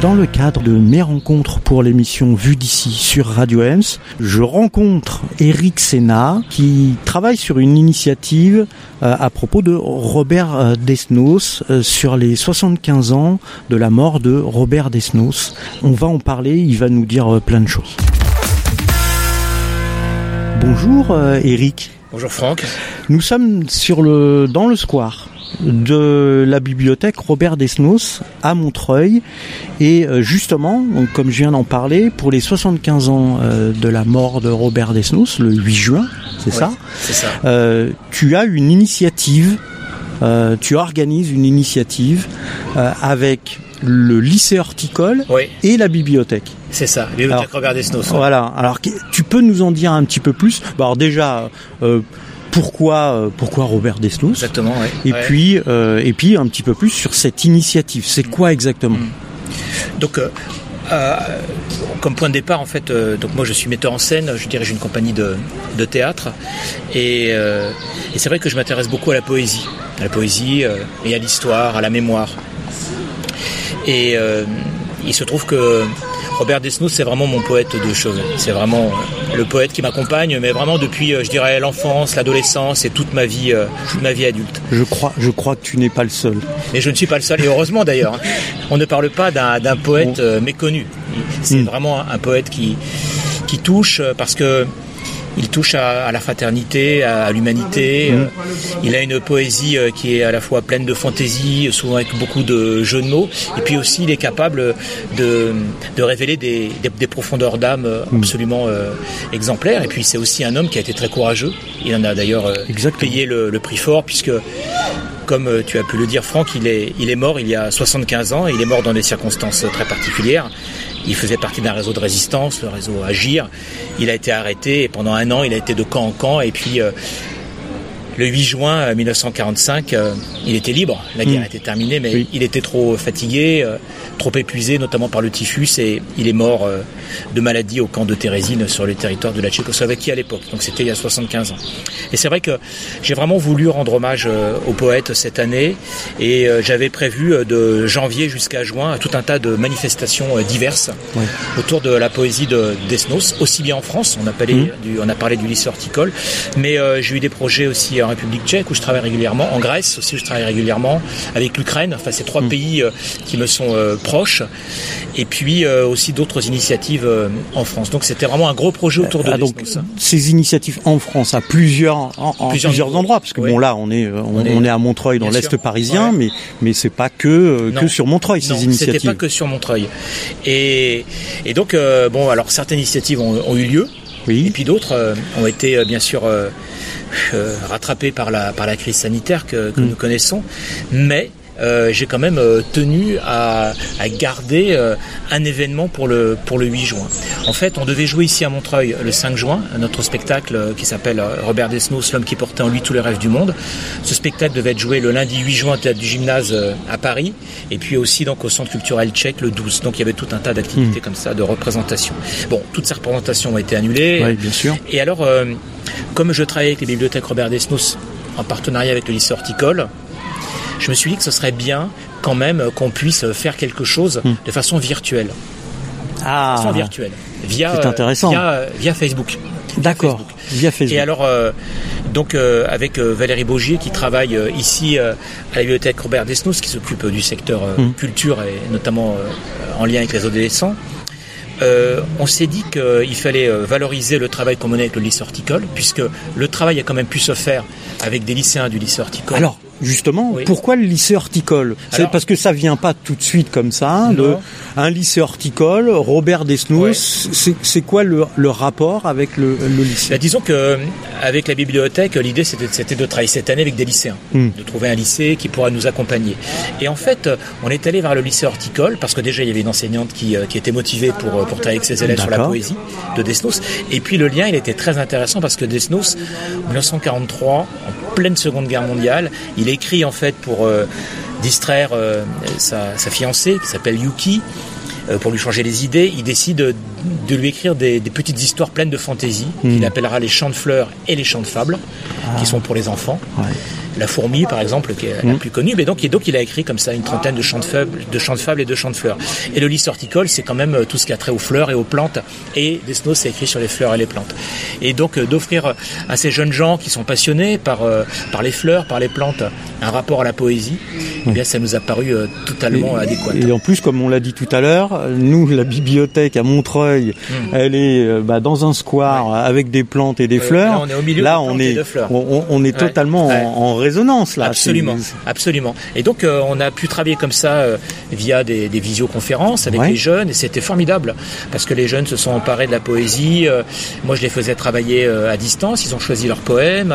Dans le cadre de mes rencontres pour l'émission Vue d'ici sur Radio Ems, je rencontre Eric Sena qui travaille sur une initiative euh, à propos de Robert euh, Desnos euh, sur les 75 ans de la mort de Robert Desnos. On va en parler, il va nous dire plein de choses. Bonjour Eric. Bonjour Franck. Nous sommes sur le dans le square de la bibliothèque Robert Desnos à Montreuil. Et euh, justement, comme je viens d'en parler, pour les 75 ans euh, de la mort de Robert Desnos, le 8 juin, c'est ça, ça. Euh, tu as une initiative, tu organises une initiative avec le lycée horticole et la bibliothèque. C'est ça, bibliothèque Robert Desnos. Voilà. Alors, tu peux nous en dire un petit peu plus? Alors déjà, pourquoi euh, pourquoi Robert Desnos Exactement. Et puis euh, et puis un petit peu plus sur cette initiative. C'est quoi exactement mm. Donc euh, comme point de départ, en fait, donc moi je suis metteur en scène, je dirige une compagnie de, théâtre, et, c'est vrai que je m'intéresse beaucoup à la poésie, à la poésie et à l'histoire, à la mémoire. Et il se trouve que Robert Desnos, c'est vraiment mon poète de chevet. C'est vraiment le poète qui m'accompagne, mais vraiment depuis, euh, je dirais, l'enfance, l'adolescence et toute ma vie, euh, toute ma vie adulte. Je crois, je crois que tu n'es pas le seul. Et je ne suis pas le seul, et heureusement d'ailleurs. Hein. On ne parle pas d'un poète euh, méconnu. C'est hmm. vraiment un poète qui, qui touche parce que il touche à, la fraternité, à, l'humanité. Euh, il a une poésie euh, qui est à la fois pleine de fantaisie, souvent avec beaucoup de jeux de mots. Et puis aussi, il est capable de, révéler des, profondeurs d'âme mm. absolument euh, exemplaires. Et puis, c'est aussi un homme qui a été très courageux. Il en a d'ailleurs payé le, prix fort, puisque comme tu as pu le dire Franck, il est, il est mort il y a 75 ans et il est mort dans des circonstances très particulières. Il faisait partie d'un réseau de résistance, le réseau Agir. Il a été arrêté et pendant un an, il a été de camp en camp. Et puis, euh, le 8 juin 1945, euh, il était libre. La guerre mm. était terminée, mais il était trop fatigué, euh, trop épuisé, notamment par le typhus, et il est mort euh, de maladie au camp de Thérésine sur le territoire de la Tchécoslovaquie à l'époque. Donc c'était il y a 75 ans. Et c'est vrai que j'ai vraiment voulu rendre hommage au poète cette année, et j'avais prévu de janvier jusqu'à juin tout un tas de manifestations diverses autour de la poésie de Desnos, aussi bien en France, on a parlé, mm. du, on a parlé du lycée horticole, mais j'ai eu des projets aussi République tchèque où je travaille régulièrement, en Grèce aussi où je travaille régulièrement, avec l'Ukraine. Enfin, c'est trois mm. pays euh, qui me sont euh, proches. Et puis euh, aussi d'autres initiatives en France. Donc c'était vraiment un gros projet autour de ah, donc, Ces initiatives en France à plusieurs en, plusieurs, endroits, parce que bon là on est on, est, à Montreuil dans l'est parisien, mais mais c'est pas que que sur Montreuil ces initiatives. C'était pas que sur Montreuil. Et et donc bon alors certaines initiatives ont, eu lieu. Oui. Et puis d'autres ont été bien sûr euh, rattrapé par la, par la crise sanitaire que, que mm. nous connaissons, mais euh, j'ai quand même euh, tenu à, à garder euh, un événement pour le, pour le 8 juin. En fait, on devait jouer ici à Montreuil le 5 juin, notre spectacle qui s'appelle Robert Desnos, l'homme qui portait en lui tous les rêves du monde. Ce spectacle devait être joué le lundi 8 juin au théâtre du gymnase à Paris, et puis aussi donc au centre culturel tchèque le 12. Donc il y avait tout un tas d'activités mm. comme ça, de représentations. Bon, toutes ces représentations ont été annulées. Oui, bien sûr. Et alors, comme je travaillais avec les bibliothèques Robert Desnos en partenariat avec le lycée horticole, je me suis dit que ce serait bien quand même qu'on puisse faire quelque chose hmm. de façon virtuelle. Ah, de façon virtuelle. Via, c'est intéressant. Via, Facebook. D'accord. Via Facebook. Et alors, euh, donc euh, avec euh, Valérie Bogier qui travaille ici à la bibliothèque Robert Desnos, qui s'occupe du secteur hmm. culture et notamment en lien avec les adolescents. on s'est dit qu'il fallait valoriser le travail qu'on menait avec le lycée horticole, puisque le travail a quand même pu se faire avec des lycéens du lycée horticole. Alors, justement, pourquoi le lycée horticole? C'est parce que ça vient pas tout de suite comme ça. Hein, un lycée horticole, Robert Desnos, c'est quoi le, rapport avec le, lycée? Bah, Disons que avec la bibliothèque, l'idée c'était de travailler cette année avec des lycéens, hmm. de trouver un lycée qui pourra nous accompagner. Et en fait, on est allé vers le lycée horticole parce que déjà il y avait une enseignante qui, euh, était motivée pour, euh, pour travailler avec ses élèves sur la poésie de Desnos. Et puis le lien, il était très intéressant parce que Desnos, en 1943, en pleine Seconde Guerre mondiale, il écrit en fait pour euh, distraire euh, sa, fiancée qui s'appelle Yuki, euh, pour lui changer les idées. Il décide de lui écrire des, des petites histoires pleines de fantaisie qu'il appellera les chants de fleurs et les chants de fables, qui sont pour les enfants. Ouais. La fourmi, par exemple, qui est la plus connue. Mais donc, et donc, il a écrit comme ça une trentaine de chants de fables, de chants de fables et de chants de fleurs. Et le lys horticole, c'est quand même euh, tout ce qui a trait aux fleurs et aux plantes. Et Desnos, c'est écrit sur les fleurs et les plantes. Et donc, euh, d'offrir à ces jeunes gens qui sont passionnés par, euh, par les fleurs, par les plantes, un rapport à la poésie, eh bien, ça nous a paru euh, totalement adéquat. Et en plus, comme on l'a dit tout à l'heure, nous, la bibliothèque à Montreuil, elle est euh, bah, dans un square avec des plantes et des Ouais, fleurs. là, on est au milieu Là, de on plantes et est, de fleurs. on, on- on est Ouais. totalement Ouais. en, en résonance là. Absolument, absolument. Et donc euh, on a pu travailler comme ça euh, via des, des visioconférences avec Ouais. les jeunes et c'était formidable parce que les jeunes se sont emparés de la poésie. Euh, moi je les faisais travailler à distance, ils ont choisi leurs poèmes,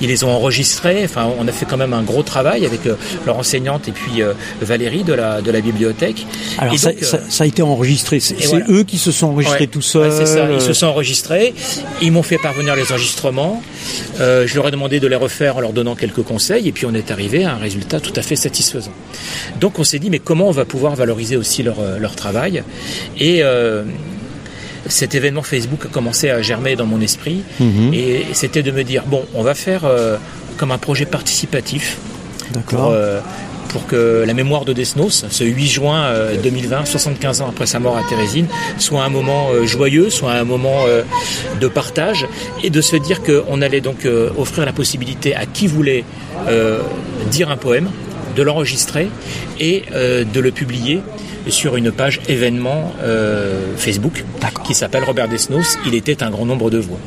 ils les ont enregistrés. Enfin on a fait quand même un gros travail avec leur enseignante et puis Valérie de la de la bibliothèque. Alors et ça, donc, ça- ça a été enregistré. C'est voilà. eux qui se sont enregistrés Ouais. tout seuls. Ouais, c'est ça. Ils se sont enregistrés. Ils m'ont fait parvenir les enregistrements. Je leur ai demandé de les refaire en leur donnant quelques conseils. Et puis on est arrivé à un résultat tout à fait satisfaisant. Donc on s'est dit, mais comment on va pouvoir valoriser aussi leur, euh, leur travail? Et euh, cet événement Facebook a commencé à germer dans mon esprit. Mhm. Et c'était de me dire, bon, on va faire euh, comme un projet participatif pour, D'accord. euh, pour que la mémoire de Desnos, ce 8 juin euh, 2020, 75 ans après sa mort à Thérésine, soit un moment euh, joyeux, soit un moment euh, de partage, et de se dire qu'on allait donc euh, offrir la possibilité à qui voulait euh, dire un poème, de l'enregistrer et euh, de le publier sur une page événement euh, Facebook qui s'appelle Robert Desnos, il était un grand nombre de voix.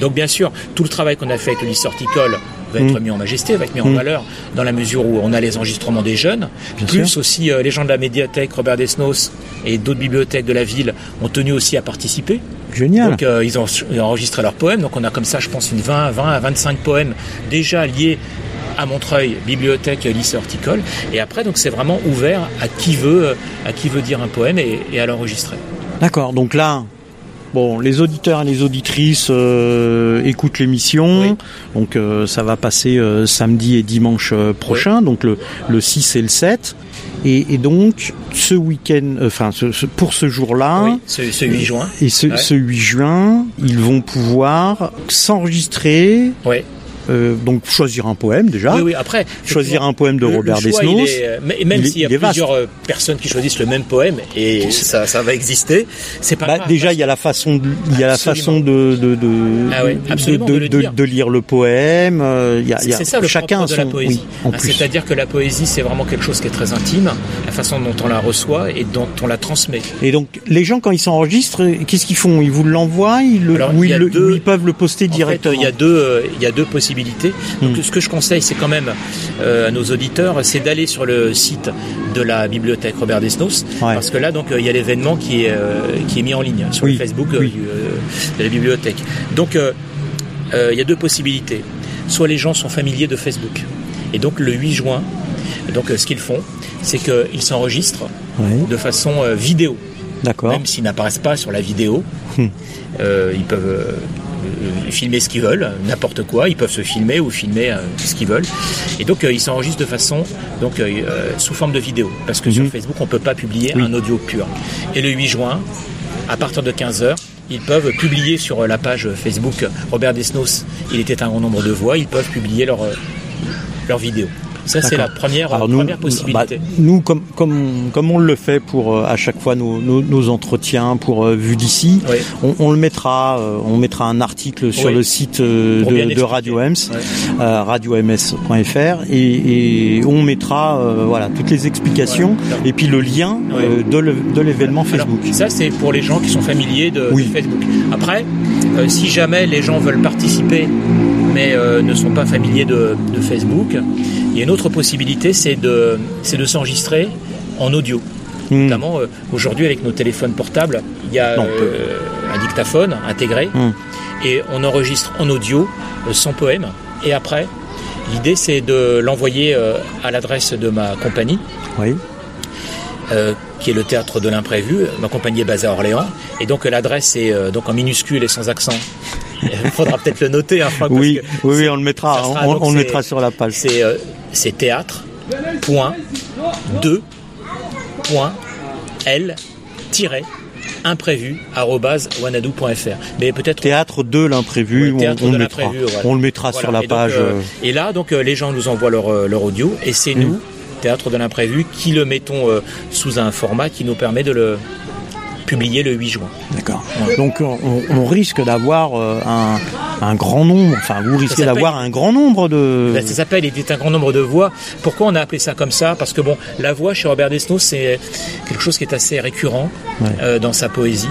Donc bien sûr, tout le travail qu'on a fait avec le lycée horticole va être Mm. mis en majesté, va être mis en Mm. valeur dans la mesure où on a les enregistrements des jeunes, Bien plus sûr. aussi euh, les gens de la médiathèque Robert Desnos et d'autres bibliothèques de la ville ont tenu aussi à participer. Génial. Donc euh, ils ont ils ont enregistré leurs poèmes, donc on a comme ça je pense une 20, 20 à 25 poèmes déjà liés à Montreuil, bibliothèque, lycée horticole, et après donc c'est vraiment ouvert à qui veut, euh, à qui veut dire un poème et, et à l'enregistrer. D'accord. Donc là, bon, les auditeurs et les auditrices euh, écoutent l'émission. Oui. Donc euh, ça va passer euh, samedi et dimanche prochain, donc le, le 6 et le 7. Et, et donc ce week-end, enfin ce- ce- pour ce jour-là, Oui, ce, ce 8 juin. et ce, Ouais. ce 8 juin, ils vont pouvoir s'enregistrer. Euh, donc choisir un poème déjà, Oui, oui, après. choisir un poème de le- Robert Desnos. euh, mais- Même s'il y a vaste. plusieurs euh, personnes qui choisissent le même poème, et ça, ça va exister, c'est pas Bah, grave. déjà, il y a la façon, de, il y a la façon de de de, Ah ouais, de, le lire le poème. Il y a, il y C'est ça le chacun de la son- poésie. oui, plus. C'est-à-dire que la poésie, c'est vraiment quelque chose qui est très intime, la façon dont on la reçoit et dont on la transmet. Et donc, les gens quand ils s'enregistrent, qu'est-ce qu'ils font? Ils vous l'envoient Ils le, ou ils, deux- peuvent le poster En fait, directement. il y a deux, il y a deux possibilités. Donc, Mm. ce que je conseille, c'est quand même euh, à nos auditeurs, c'est d'aller sur le site de la bibliothèque Robert Desnos, Ouais. parce que là, donc, euh, il y a l'événement qui est euh, qui est mis en ligne sur Oui, le Facebook oui. du, de la bibliothèque. Donc, il y a deux possibilités. Soit les gens sont familiers de Facebook, et donc le 8 juin, donc ce qu'ils font, c'est qu'ils s'enregistrent de façon vidéo D'accord. même s'ils n'apparaissent pas sur la vidéo. Hmm. Euh, ils peuvent filmer ce qu'ils veulent, n'importe quoi. Ils peuvent se filmer ou filmer euh, ce qu'ils veulent. Et donc euh, ils s'enregistrent de façon donc euh, euh, sous forme de vidéo, parce que sur Mhm. Facebook on peut pas publier Oui. un audio pur. Et le 8 juin, à partir de 15 h ils peuvent publier sur euh, la page Facebook Robert Desnos. Il était un grand nombre de voix. Ils peuvent publier leur euh, leur vidéo. Ça c'est la première, Alors euh, nous, première possibilité. bah, nous comme, comme, comme on le fait pour euh, à chaque fois nos, nos, nos entretiens pour euh, Vue d'ici, Oui. on, on le mettra, on mettra un article sur Oui. le site de, de. Radio Ems, Ouais. radioms.fr, et, et on mettra voilà toutes les explications et puis le lien euh, de l'événement Facebook. Alors, ça, c'est pour les gens qui sont familiers de, Oui. de Facebook. Après, euh, si jamais les gens veulent participer, mais euh, ne sont pas familiers de, de Facebook, il y a une autre possibilité, c'est de, c'est de s'enregistrer en audio. Hmm. Notamment, euh, aujourd'hui, avec nos téléphones portables, il y a Non, euh, un dictaphone intégré, Hmm. et on enregistre en audio son poème. Et après, l'idée, c'est de l'envoyer à l'adresse de ma compagnie, Oui. euh, qui est le théâtre de l'imprévu. Ma compagnie est basée à Orléans. Et donc l'adresse est euh, donc en minuscule et sans accent. Il faudra peut-être le noter, hein, Franck, parce Oui, que oui, oui, on le mettra, sera- on, le mettra sur la page. C'est euh, théâtre, point, 2, point, L, tiret, imprévu@wanadoo.fr. Mais peut-être théâtre de l'imprévu, on, le mettra, on le mettra sur la page. et là, donc les gens nous envoient leur, leur audio et c'est mm. nous théâtre de l'imprévu, qui le mettons euh, sous un format qui nous permet de le publier le 8 juin. D'accord. Donc on, risque d'avoir euh, un, grand nombre, enfin vous risquez d'avoir un grand nombre de... Ben, ça s'appelle Il était un grand nombre de voix. Pourquoi on a appelé ça comme ça? Parce que bon, la voix chez Robert Desnos, c'est quelque chose qui est assez récurrent euh, dans sa poésie.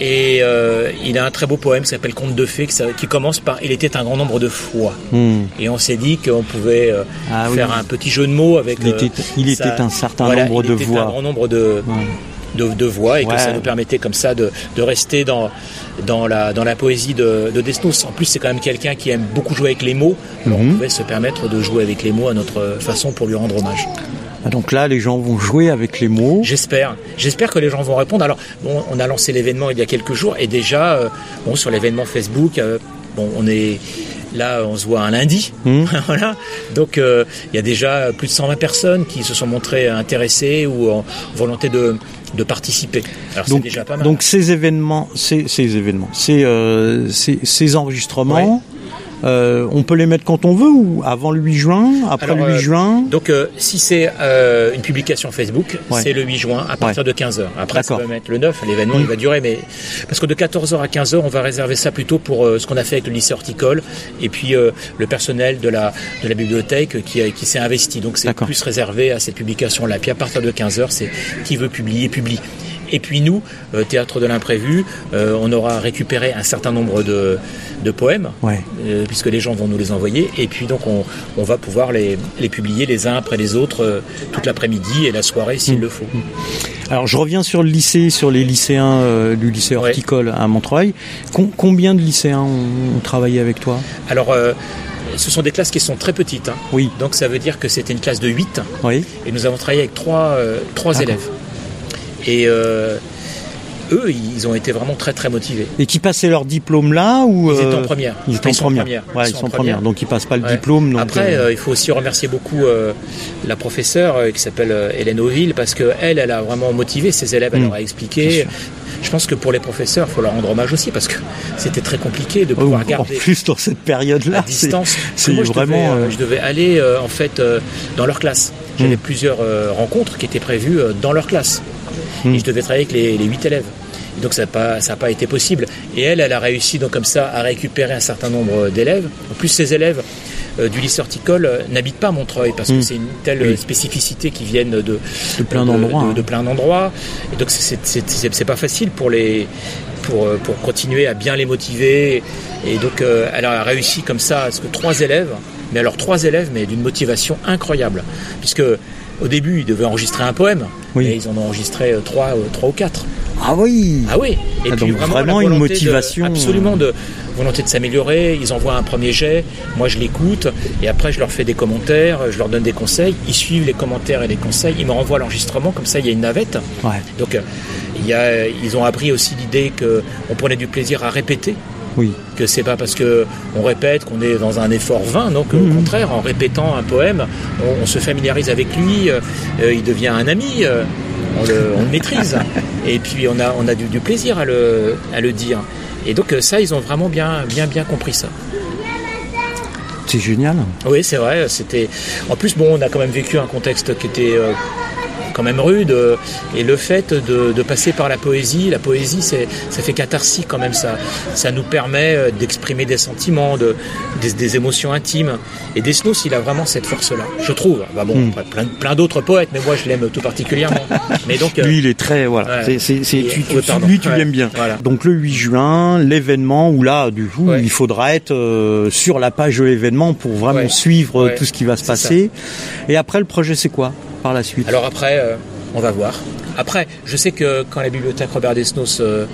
Et euh, il a un très beau poème qui s'appelle Conte de fées, qui, commence par Il était un grand nombre de fois. Hmm. Et on s'est dit qu'on pouvait euh, ah faire un petit jeu de mots avec. Il était, il était un certain nombre de voix. Un grand nombre de. De, voix et que ça nous permettait comme ça de, de rester dans, dans, la, dans la poésie de, de Desnos. En plus, c'est quand même quelqu'un qui aime beaucoup jouer avec les mots. on mhm. pouvait se permettre de jouer avec les mots à notre façon pour lui rendre hommage. Ah, donc là, les gens vont jouer avec les mots. J'espère. J'espère que les gens vont répondre. Alors, bon, on a lancé l'événement il y a quelques jours et déjà, euh, bon, sur l'événement Facebook, euh, bon, on est là, on se voit un lundi. Hmm. voilà. Donc, euh, il y a déjà plus de 120 personnes qui se sont montrées intéressées ou en volonté de, de participer. Alors c'est déjà pas mal. Donc ces événements, ces, ces événements, ces, ces, ces enregistrements, euh, on peut les mettre quand on veut ou avant le 8 juin, après le 8 euh, juin Donc euh, si c'est une publication Facebook, c'est le 8 juin à partir de 15h. Après ça peut mettre le 9, l'événement il va durer mais parce que de 14h à 15h, on va réserver ça plutôt pour ce qu'on a fait avec le lycée horticole et puis le personnel de la de la bibliothèque qui qui s'est investi. Donc c'est plus réservé à cette publication là. Puis à partir de 15h, c'est qui veut publier publie. Et puis nous, euh, Théâtre de l'imprévu, euh, on aura récupéré un certain nombre de, poèmes, euh, puisque les gens vont nous les envoyer. Et puis donc on, va pouvoir les, publier les uns après les autres toute l'après-midi et la soirée s'il mm. le faut. Alors je reviens sur le lycée, sur les lycéens du lycée horticole à Montreuil. combien de lycéens ont, travaillé avec toi? Alors ce sont des classes qui sont très petites. Hein. Oui. Donc ça veut dire que c'était une classe de 8. Oui. Et nous avons travaillé avec trois, trois élèves. Et euh, eux, ils ont été vraiment très très motivés. Et qui passaient leur diplôme là ou Ils étaient en euh, première. Ils étaient en première. ils, sont en première. Donc ils passent pas le diplôme. Après, euh, il faut aussi remercier beaucoup la professeure qui s'appelle Hélène Auville parce que elle, elle a vraiment motivé ses élèves. Elle mm. leur a expliqué. Je pense que pour les professeurs, il faut leur rendre hommage aussi parce que c'était très compliqué de pouvoir garder. En plus dans cette période-là, distance. C'est vraiment. Je devais, aller en fait dans leur classe. J'avais mm. plusieurs rencontres qui étaient prévues dans leur classe. Et je devais travailler avec les, les 8 élèves. donc ça n'a pas, pas été possible. Et elle, elle a réussi donc comme ça à récupérer un certain nombre d'élèves. En plus, ces élèves euh, du lycée horticole euh, n'habitent pas Montreuil parce que hmm. c'est une telle spécificité qui viennent de, de plein d'endroits. De, plein d'endroits. Et donc c'est pas facile pour les pour, pour continuer à bien les motiver. Et donc elle a réussi comme ça à ce que trois élèves, mais alors trois élèves, mais d'une motivation incroyable, puisque au début, ils devaient enregistrer un poème, oui. et ils en ont enregistré euh, trois, euh, trois ou quatre. Ah oui Ah oui Et ah, puis vraiment, une motivation. absolument de volonté de s'améliorer. Ils envoient un premier jet, moi je l'écoute, et après je leur fais des commentaires, je leur donne des conseils. Ils suivent les commentaires et les conseils, ils me renvoient l'enregistrement, comme ça il y a une navette. Ouais. Donc euh, il y a, ils ont appris aussi l'idée qu'on prenait du plaisir à répéter. Oui. Que c'est pas parce que on répète qu'on est dans un effort vain, donc au mhm. contraire, en répétant un poème, on, se familiarise avec lui, euh, euh, il devient un ami, euh, on, le, maîtrise, et puis on a, on a du, plaisir à le, à le dire. Et donc ça, ils ont vraiment bien, bien, bien compris ça. C'est génial. Oui, c'est vrai. C'était. En plus, bon, on a quand même vécu un contexte qui était quand même rude. Et le fait de, passer par la poésie, la poésie, c'est, ça fait catharsis quand même. Ça, ça nous permet euh, d'exprimer des sentiments, de, des, émotions intimes. Et Desnos, il a vraiment cette force-là, je trouve. Bah bon, hmm. plein, plein d'autres poètes, mais moi je l'aime tout particulièrement. mais donc, lui, il est très. Voilà. c'est, c'est, tu, lui, tu l'aimes bien. Donc le 8 juin, l'événement où là, du coup, il faudra être euh, sur la page de l'événement pour vraiment suivre tout ce qui va se passer. Et après, le projet, c'est quoi? Par la suite Alors après, euh, on va voir. Après, je sais que quand la bibliothèque Robert Desnos euh,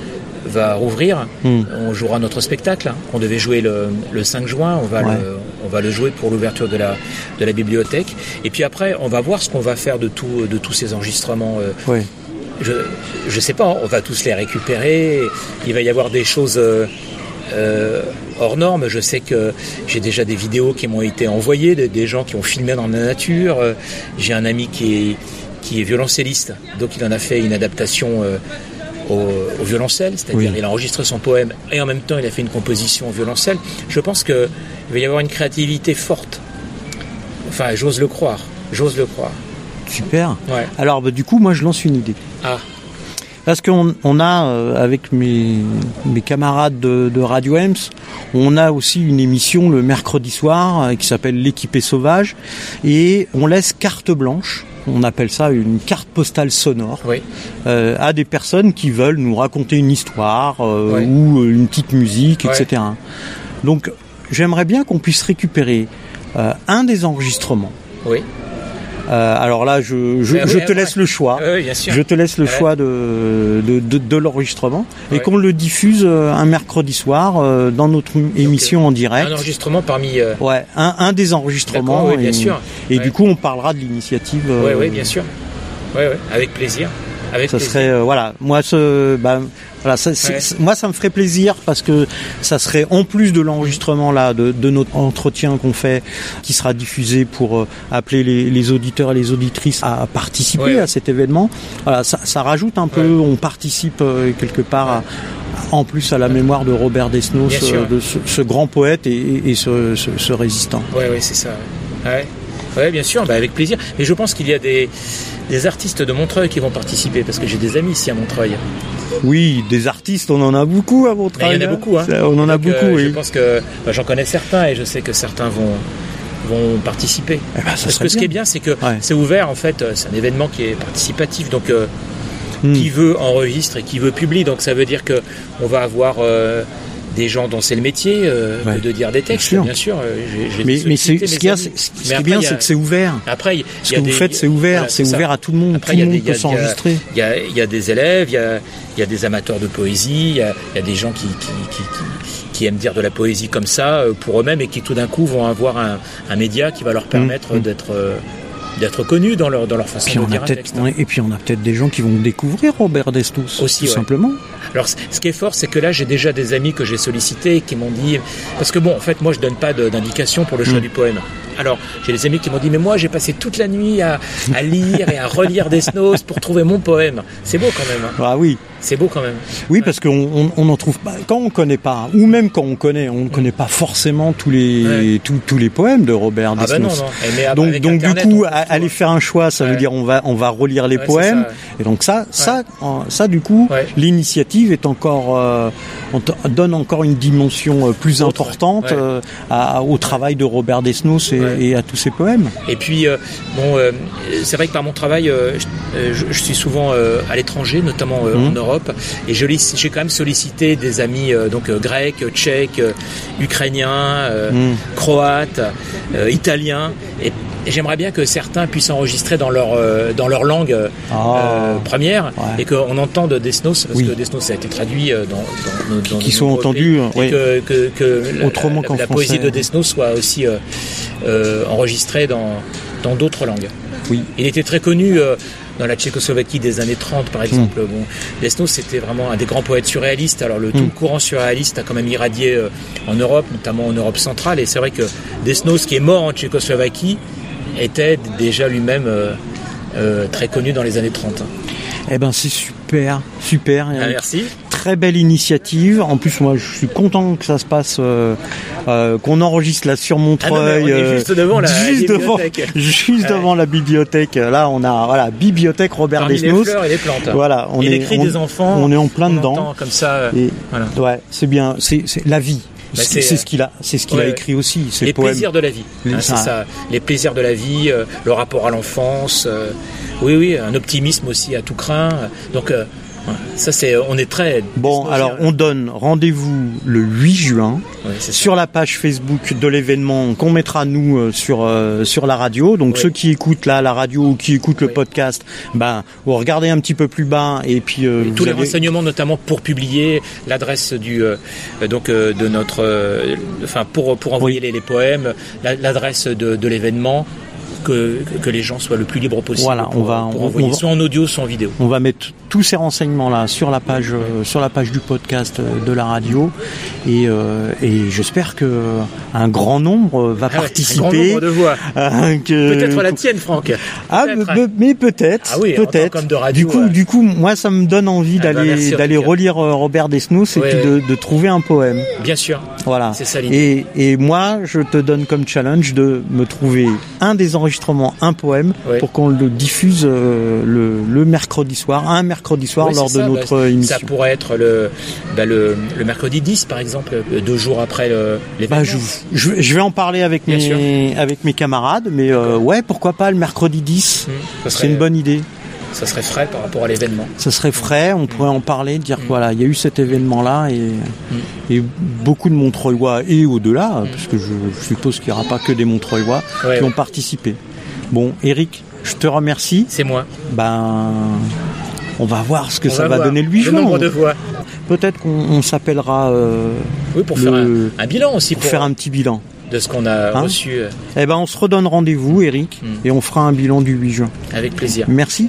va rouvrir, hmm. on jouera notre spectacle. On devait jouer le, 5 juin, on va, le, on va le jouer pour l'ouverture de la, de la bibliothèque. Et puis après, on va voir ce qu'on va faire de, tout, de tous ces enregistrements. Euh, je ne sais pas, on va tous les récupérer. Il va y avoir des choses hors normes. Je sais que j'ai déjà des vidéos qui m'ont été envoyées, des gens qui ont filmé dans la nature. Euh, j'ai un ami qui est, qui est violoncelliste, donc il en a fait une adaptation euh, au, violoncelle, c'est-à-dire il a enregistré son poème et en même temps il a fait une composition au violoncelle. Je pense qu'il va y avoir une créativité forte. Enfin, j'ose le croire. J'ose le croire. Super. Alors, bah, du coup, moi, je lance une idée. Ah. Parce qu'on on a, euh, avec mes, mes camarades de, de, Radio Ems, on a aussi une émission le mercredi soir euh, qui s'appelle L'équipé sauvage. Et on laisse carte blanche on appelle ça une carte postale sonore, euh, à des personnes qui veulent nous raconter une histoire euh, ou une petite musique, etc. Donc j'aimerais bien qu'on puisse récupérer euh, un des enregistrements. Oui. Euh, alors là, je, je, je te laisse le choix. Je te laisse le choix de, de, de, de l'enregistrement et qu'on le diffuse euh, un mercredi soir euh, dans notre émission en direct. Un enregistrement parmi. Ouais, un, un des enregistrements. Bien sûr. Et du coup, on parlera de l'initiative. Oui, oui, bien sûr. Oui, oui, avec plaisir. Avec ça serait voilà moi ce bah, voilà, ça, moi ça me ferait plaisir parce que ça serait en plus de l'enregistrement là de, de, notre entretien qu'on fait, qui sera diffusé pour euh, appeler les, les, auditeurs et les auditrices à participer à cet événement. Voilà, ça, ça rajoute un peu, on participe euh, quelque part en plus à la mémoire de Robert Desnos, euh, de ce, ce, grand poète et, et ce, ce, ce, résistant. Oui, oui, c'est ça. Ouais. Ouais. bien sûr, bah avec plaisir. Mais je pense qu'il y a des, des artistes de Montreuil qui vont participer parce que j'ai des amis ici à Montreuil. Oui, des artistes, on en a beaucoup à Montreuil. Il y en a hein. beaucoup, hein. On en a beaucoup, euh, oui. Je pense que bah, j'en connais certains et je sais que certains vont vont participer. Eh ben, parce que ce qui est bien, c'est que c'est ouvert en fait. C'est un événement qui est participatif, donc euh, hmm. qui veut enregistre et qui veut publie. Donc ça veut dire que on va avoir euh, des gens dont c'est le métier euh, de dire des textes, bien sûr. Euh, mais, mais ce qui est bien, c'est que c'est ouvert. Après, ce que vous faites, c'est ouvert, c'est ouvert à tout le monde. tout le monde peut s'enregistrer. Il y a, des élèves, il y a, y a, des amateurs de poésie, il y a, y a des gens qui, qui, qui, qui, aiment dire de la poésie comme ça euh, pour eux-mêmes et qui tout d'un coup vont avoir un, un, média qui va leur permettre mmh, mmh. d'être d'être connus dans leur, dans leur façon de dire un texte. Et puis on a peut-être des gens qui vont découvrir Robert Destos, aussi, tout simplement. Alors ce qui est fort, c'est que là j'ai déjà des amis que j'ai sollicités qui m'ont dit, parce que bon, en fait moi je donne pas d'indication pour le choix mm. du poème. Alors, j'ai des amis qui m'ont dit, mais moi, j'ai passé toute la nuit à, à lire et à relire Desnos pour trouver mon poème. C'est beau quand même. Hein. Ah oui. C'est beau quand même. Oui, parce qu'on on, en trouve pas. Quand on connaît pas, ou même quand on connaît, on ne connaît pas forcément tous les tous, les poèmes de Robert ah bah Desnos. donc donc du coup, aller faire un choix, ça veut dire on va on va relire les poèmes. Et donc ça ça ça du coup, l'initiative est encore euh, donne encore une dimension euh, plus importante euh, au travail de Robert Desnos et, à tous ses poèmes. Et puis bon, c'est vrai que par mon travail, je, suis souvent à l'étranger, notamment en mmh. Europe et j'ai quand même sollicité des amis euh, donc euh, grecs, tchèques, euh, ukrainiens, mm. croates, italiens. Et, j'aimerais bien que certains puissent enregistrer dans leur dans leur langue ah. première et qu'on entende Desnos parce que Desnos a été traduit dans, dans, qui sont entendus et que, que, que autrement la, la poésie de Desnos soit aussi enregistrée dans dans d'autres langues. Oui. Il était très connu dans la Tchécoslovaquie des années 30 par exemple. Hmm. Bon, Desnos c'était vraiment un des grands poètes surréalistes. Alors le tout hmm. courant surréaliste a quand même irradié euh, en Europe, notamment en Europe centrale. Et c'est vrai que Desnos, qui est mort en Tchécoslovaquie, était déjà lui-même euh, euh, très connu dans les années 30. Eh ben c'est super, super. Ah, merci très belle initiative. En plus, moi, je suis content que ça se passe, euh, euh, qu'on enregistre là sur Montreuil, ah juste devant la juste bibliothèque. Devant, juste devant la bibliothèque. Là, on a voilà bibliothèque Robert Desnos. Les fleurs et les plantes. Voilà, on est on, des enfants. On est en plein dedans. Comme ça. Euh, et, voilà. Ouais, c'est bien. C'est la vie. Bah, c'est ce qu'il a, c'est ce qu'il a écrit aussi. Les plaisirs de la vie. Hein, c'est ça. Les plaisirs de la vie, le rapport à l'enfance. oui, oui, un optimisme aussi à tout craint. Donc ça, c'est, on est très. Bon, alors on donne rendez-vous le 8 juin sur la page Facebook de l'événement qu'on mettra nous euh, sur euh, sur la radio. Donc ceux qui écoutent là la radio ou qui écoutent le podcast, ben vous regardez un petit peu plus bas et puis euh, tous les renseignements, notamment pour publier l'adresse du donc de notre, enfin pour pour envoyer les, poèmes, l'adresse de, de l'événement que, que les gens soient le plus libres possible. Voilà, pour, on va- pour envoyer on va- soit en audio, soit en vidéo. On va mettre tous ces renseignements là sur la page euh, sur la page du podcast euh, de la radio et, euh, et j'espère que un grand nombre va Ah ouais, un grand participer. nombre de voix. que- Peut-être la tienne, Franck. Ah, mais, peut-être, Ah oui, peut-être. du coup, du coup, moi, ça me donne envie Ah bah, d'aller d'aller relire Robert Desnos et Ouais, puis de, de trouver un poème. Bien sûr. Voilà. C'est ça l'idée. Et, et moi, je te donne comme challenge de me trouver un des enregistrements, un poème, Ouais. pour qu'on le diffuse euh, le, le mercredi soir, un mercredi soir Ouais, lors de ça, notre bah, émission. Ça pourrait être le, bah, le, le mercredi 10, par exemple, euh, deux jours après le- l'événement. Bah, je, je, je vais en parler avec Bien mes avec mes camarades, mais euh, ouais, pourquoi pas le mercredi 10 Hum, ça C'est une bonne idée. Ça serait frais par rapport à l'événement. Ça serait frais, on pourrait en parler, dire voilà, il y a eu cet événement-là et, et beaucoup de Montreuilois et au-delà, parce que je, je suppose qu'il n'y aura pas que des Montreuilois Ouais, qui ouais. ont participé. Bon, Eric, je te remercie. C'est moi. Ben, on va voir ce que On ça va, donner le 8 Le juin. nombre de voix. Peut-être qu'on on s'appellera euh, Oui, pour Le- faire un, un bilan aussi pour pour, faire un petit bilan. de ce qu'on a Hein reçu euh, Eh ben, on se redonne rendez-vous, Eric, Mm. et on fera un bilan du 8 juin. avec plaisir. Merci.